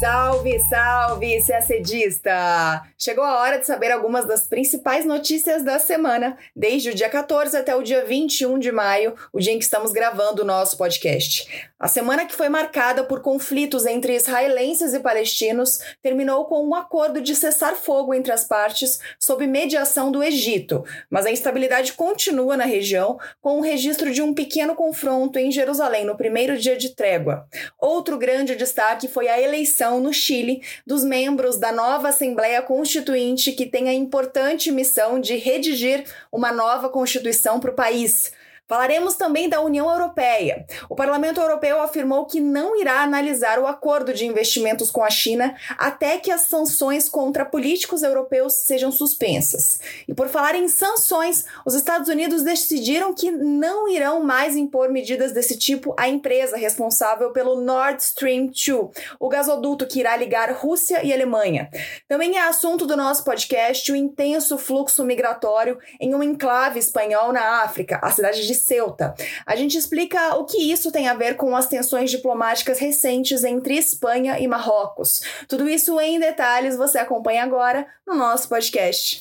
Salve, salve, CACDista! Chegou a hora de saber algumas das principais notícias da semana, desde o dia 14 até o dia 21 de maio, o dia em que estamos gravando o nosso podcast. A semana que foi marcada por conflitos entre israelenses e palestinos terminou com um acordo de cessar fogo entre as partes sob mediação do Egito, mas a instabilidade continua na região, com o registro de um pequeno confronto em Jerusalém no primeiro dia de trégua. Outro grande destaque foi a eleição no Chile dos membros da nova Assembleia Constituinte, que tem a importante missão de redigir uma nova Constituição para o país. Falaremos também da União Europeia. O Parlamento Europeu afirmou que não irá analisar o acordo de investimentos com a China até que as sanções contra políticos europeus sejam suspensas. E por falar em sanções, os Estados Unidos decidiram que não irão mais impor medidas desse tipo à empresa responsável pelo Nord Stream 2, o gasoduto que irá ligar Rússia e Alemanha. Também é assunto do nosso podcast o intenso fluxo migratório em um enclave espanhol na África, a cidade de Ceuta. A gente explica o que isso tem a ver com as tensões diplomáticas recentes entre Espanha e Marrocos. Tudo isso em detalhes você acompanha agora no nosso podcast.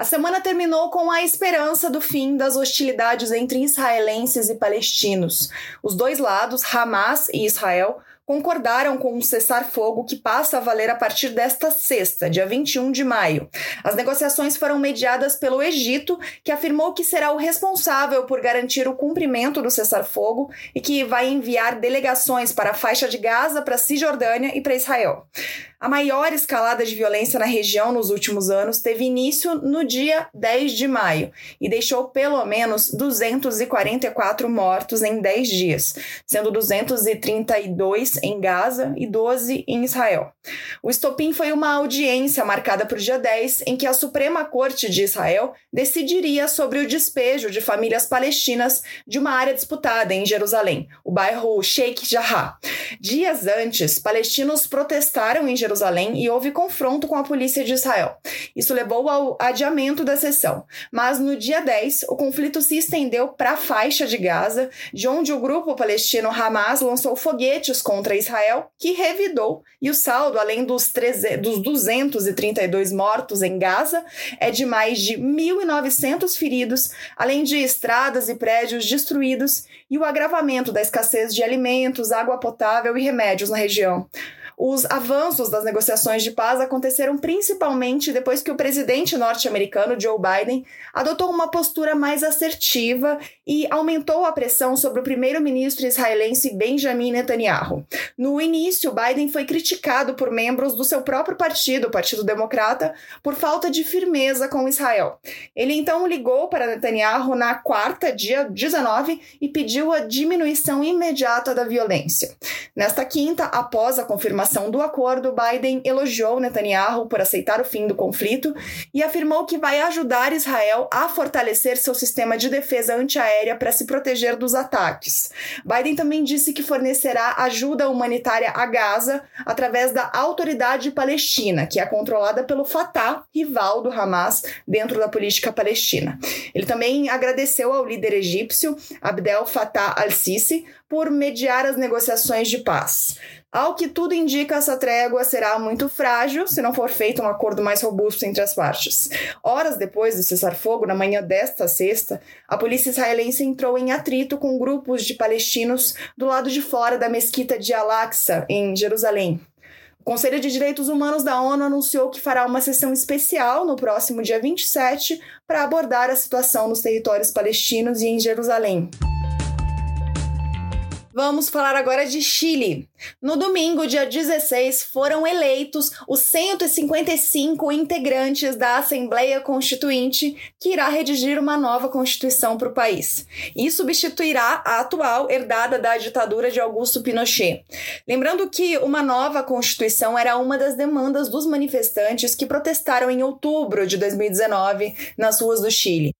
A semana terminou com a esperança do fim das hostilidades entre israelenses e palestinos. Os dois lados, Hamas e Israel, concordaram com um cessar-fogo que passa a valer a partir desta sexta, dia 21 de maio. As negociações foram mediadas pelo Egito, que afirmou que será o responsável por garantir o cumprimento do cessar-fogo e que vai enviar delegações para a faixa de Gaza, para a Cisjordânia e para Israel. A maior escalada de violência na região nos últimos anos teve início no dia 10 de maio e deixou pelo menos 244 mortos em 10 dias, sendo 232 em Gaza e 12 em Israel. O estopim foi uma audiência marcada para o dia 10, em que a Suprema Corte de Israel decidiria sobre o despejo de famílias palestinas de uma área disputada em Jerusalém, o bairro Sheikh Jarrah. Dias antes, palestinos protestaram em Jerusalém Jerusalém e houve confronto com a polícia de Israel. Isso levou ao adiamento da sessão. Mas no dia 10, o conflito se estendeu para a faixa de Gaza, de onde o grupo palestino Hamas lançou foguetes contra Israel, que revidou, e o saldo, além dos, 13, dos 232 mortos em Gaza, é de mais de 1.900 feridos, além de estradas e prédios destruídos e o agravamento da escassez de alimentos, água potável e remédios na região. Os avanços das negociações de paz aconteceram principalmente depois que o presidente norte-americano Joe Biden adotou uma postura mais assertiva e aumentou a pressão sobre o primeiro-ministro israelense Benjamin Netanyahu. No início, Biden foi criticado por membros do seu próprio partido, o Partido Democrata, por falta de firmeza com Israel. Ele então ligou para Netanyahu na quarta, dia 19, e pediu a diminuição imediata da violência. Nesta quinta, após a confirmação do acordo, Biden elogiou Netanyahu por aceitar o fim do conflito e afirmou que vai ajudar Israel a fortalecer seu sistema de defesa antiaérea para se proteger dos ataques. Biden também disse que fornecerá ajuda humanitária a Gaza através da Autoridade Palestina, que é controlada pelo Fatah, rival do Hamas dentro da política palestina. Ele também agradeceu ao líder egípcio Abdel Fattah al-Sisi por mediar as negociações de paz. Ao que tudo indica, essa trégua será muito frágil se não for feito um acordo mais robusto entre as partes. Horas depois do cessar-fogo, na manhã desta sexta, a polícia israelense entrou em atrito com grupos de palestinos do lado de fora da mesquita de Al-Aqsa, em Jerusalém. O Conselho de Direitos Humanos da ONU anunciou que fará uma sessão especial no próximo dia 27 para abordar a situação nos territórios palestinos e em Jerusalém. Vamos falar agora de Chile. No domingo, dia 16, foram eleitos os 155 integrantes da Assembleia Constituinte, que irá redigir uma nova Constituição para o país e substituirá a atual herdada da ditadura de Augusto Pinochet. Lembrando que uma nova Constituição era uma das demandas dos manifestantes que protestaram em outubro de 2019 nas ruas do Chile.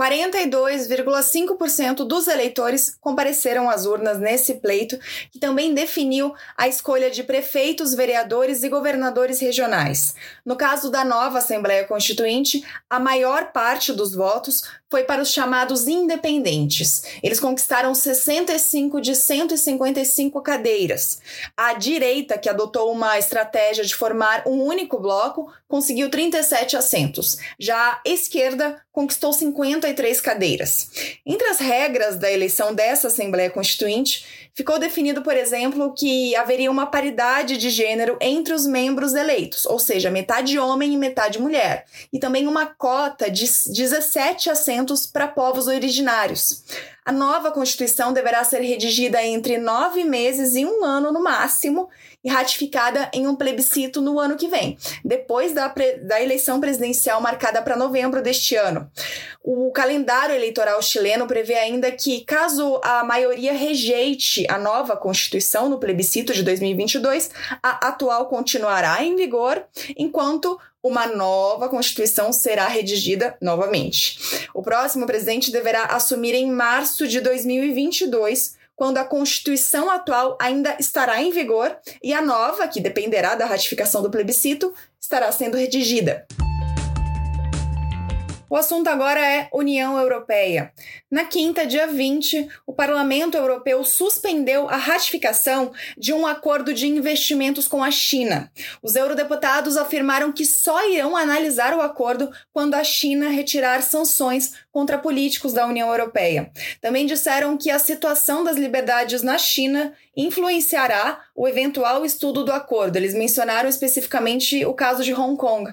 42,5% dos eleitores compareceram às urnas nesse pleito, que também definiu a escolha de prefeitos, vereadores e governadores regionais. No caso da nova Assembleia Constituinte, a maior parte dos votos foi para os chamados independentes. Eles conquistaram 65 de 155 cadeiras. A direita, que adotou uma estratégia de formar um único bloco, conseguiu 37 assentos. Já a esquerda conquistou 53 cadeiras. Entre as regras da eleição dessa Assembleia Constituinte, ficou definido, por exemplo, que haveria uma paridade de gênero entre os membros eleitos, ou seja, metade homem e metade mulher, e também uma cota de 17 assentos para povos originários. A nova Constituição deverá ser redigida entre nove meses e um ano no máximo e ratificada em um plebiscito no ano que vem, depois da, da eleição presidencial marcada para novembro deste ano. O calendário eleitoral chileno prevê ainda que, caso a maioria rejeite a nova Constituição no plebiscito de 2022, a atual continuará em vigor, enquanto uma nova Constituição será redigida novamente. O próximo presidente deverá assumir em março de 2022 quando a Constituição atual ainda estará em vigor e a nova, que dependerá da ratificação do plebiscito, estará sendo redigida. O assunto agora é União Europeia. Na quinta, dia 20, o Parlamento Europeu suspendeu a ratificação de um acordo de investimentos com a China. Os eurodeputados afirmaram que só irão analisar o acordo quando a China retirar sanções contra políticos da União Europeia. Também disseram que a situação das liberdades na China influenciará o eventual estudo do acordo. Eles mencionaram especificamente o caso de Hong Kong.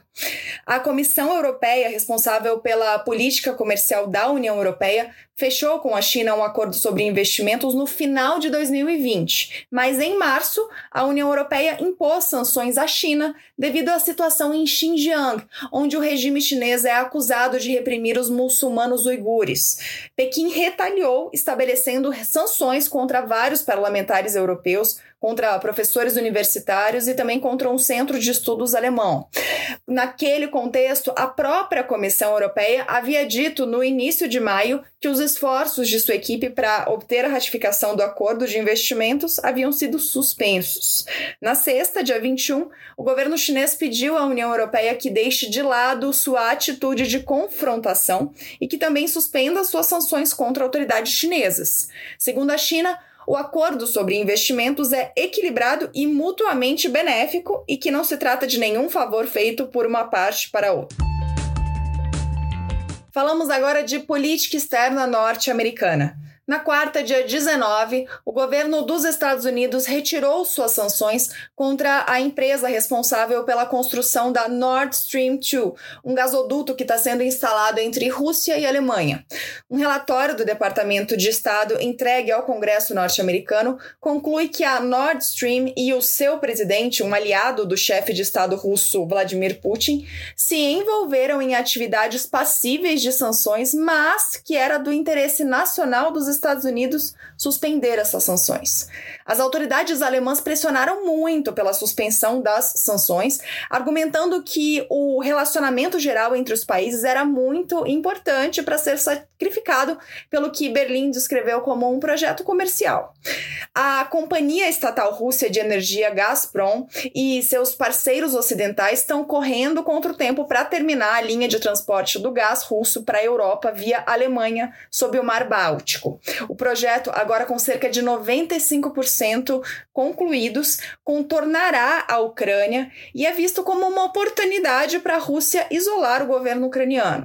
A Comissão Europeia, responsável pela política comercial da União Europeia, fechou com a China um acordo sobre investimentos no final de 2020, mas em março a União Europeia impôs sanções à China devido à situação em Xinjiang, onde o regime chinês é acusado de reprimir os muçulmanos uigures. Pequim retaliou, estabelecendo sanções contra vários parlamentares europeus contra professores universitários e também contra um centro de estudos alemão. Naquele contexto, a própria Comissão Europeia havia dito no início de maio que os esforços de sua equipe para obter a ratificação do acordo de investimentos haviam sido suspensos. Na sexta, dia 21, o governo chinês pediu à União Europeia que deixe de lado sua atitude de confrontação e que também suspenda suas sanções contra autoridades chinesas. Segundo a China, o acordo sobre investimentos é equilibrado e mutuamente benéfico e que não se trata de nenhum favor feito por uma parte para outra. Falamos agora de política externa norte-americana. Na quarta, dia 19, o governo dos Estados Unidos retirou suas sanções contra a empresa responsável pela construção da Nord Stream 2, um gasoduto que está sendo instalado entre Rússia e Alemanha. Um relatório do Departamento de Estado entregue ao Congresso norte-americano conclui que a Nord Stream e o seu presidente, um aliado do chefe de Estado russo Vladimir Putin, se envolveram em atividades passíveis de sanções, mas que era do interesse nacional dos Estados Unidos suspender essas sanções. As autoridades alemãs pressionaram muito pela suspensão das sanções, argumentando que o relacionamento geral entre os países era muito importante para ser sacrificado pelo que Berlim descreveu como um projeto comercial. A companhia estatal russa de energia Gazprom e seus parceiros ocidentais estão correndo contra o tempo para terminar a linha de transporte do gás russo para a Europa via Alemanha sob o Mar Báltico. O projeto, agora com cerca de 95% concluídos, contornará a Ucrânia e é visto como uma oportunidade para a Rússia isolar o governo ucraniano.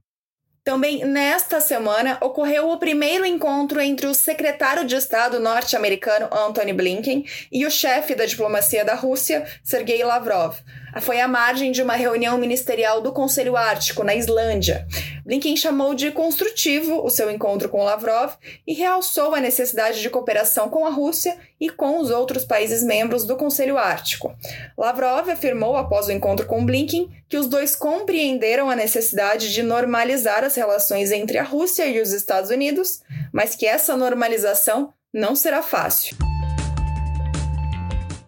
Também nesta semana ocorreu o primeiro encontro entre o secretário de Estado norte-americano Antony Blinken e o chefe da diplomacia da Rússia, Sergei Lavrov. Foi à margem de uma reunião ministerial do Conselho Ártico, na Islândia. Blinken chamou de construtivo o seu encontro com Lavrov e realçou a necessidade de cooperação com a Rússia e com os outros países membros do Conselho Ártico. Lavrov afirmou após o encontro com Blinken que os dois compreenderam a necessidade de normalizar as relações entre a Rússia e os Estados Unidos, mas que essa normalização não será fácil.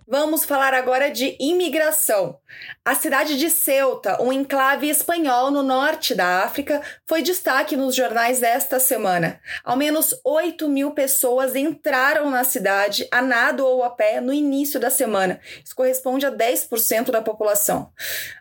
Vamos falar agora de imigração. A cidade de Ceuta, um enclave espanhol no norte da África, foi destaque nos jornais esta semana. Ao menos 8 mil pessoas entraram na cidade a nado ou a pé no início da semana. Isso corresponde a 10% da população.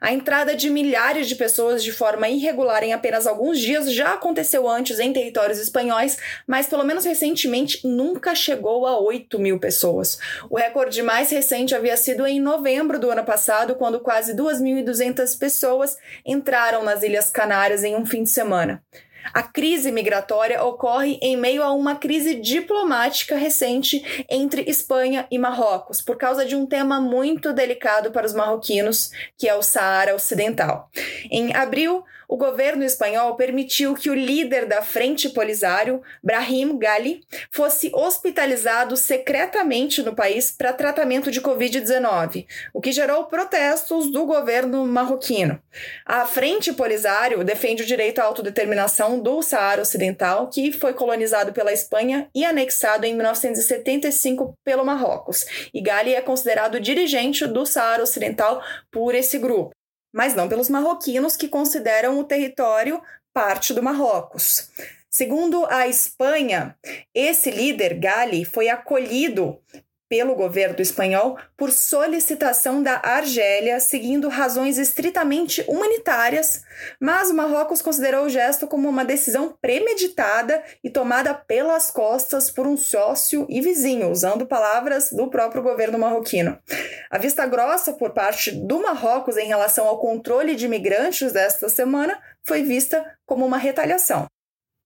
A entrada de milhares de pessoas de forma irregular em apenas alguns dias já aconteceu antes em territórios espanhóis, mas pelo menos recentemente nunca chegou a 8 mil pessoas. O recorde mais recente recente havia sido em novembro do ano passado, quando quase 2.200 pessoas entraram nas Ilhas Canárias em um fim de semana. A crise migratória ocorre em meio a uma crise diplomática recente entre Espanha e Marrocos, por causa de um tema muito delicado para os marroquinos, que é o Saara Ocidental. Em abril, o governo espanhol permitiu que o líder da Frente Polisário, Brahim Ghali, fosse hospitalizado secretamente no país para tratamento de Covid-19, o que gerou protestos do governo marroquino. A Frente Polisário defende o direito à autodeterminação do Saara Ocidental, que foi colonizado pela Espanha e anexado em 1975 pelo Marrocos. E Ghali é considerado dirigente do Saara Ocidental por esse grupo mas não pelos marroquinos que consideram o território parte do Marrocos. Segundo a Espanha, esse líder, Gali, foi acolhido pelo governo espanhol por solicitação da Argélia, seguindo razões estritamente humanitárias, mas o Marrocos considerou o gesto como uma decisão premeditada e tomada pelas costas por um sócio e vizinho, usando palavras do próprio governo marroquino. A vista grossa por parte do Marrocos em relação ao controle de imigrantes desta semana foi vista como uma retaliação.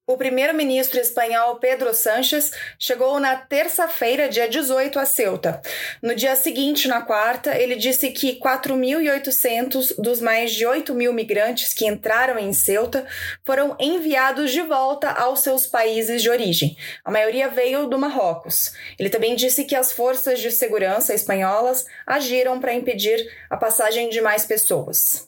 O primeiro-ministro espanhol Pedro Sánchez chegou na terça-feira, dia 18, a Ceuta. No dia seguinte, na quarta, ele disse que 4.800 dos mais de 8 mil migrantes que entraram em Ceuta foram enviados de volta aos seus países de origem. A maioria veio do Marrocos. Ele também disse que as forças de segurança espanholas agiram para impedir a passagem de mais pessoas.